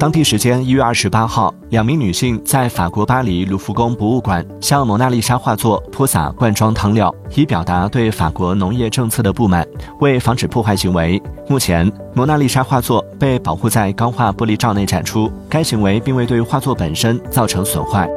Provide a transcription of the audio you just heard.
当地时间一月二十八号两名女性在法国巴黎卢浮宫博物馆向蒙娜丽莎画作泼洒罐装汤料以表达对法国农业政策的不满为防止破坏行为。目前蒙娜丽莎画作被保护在钢化玻璃罩内展出该行为并未对画作本身造成损坏。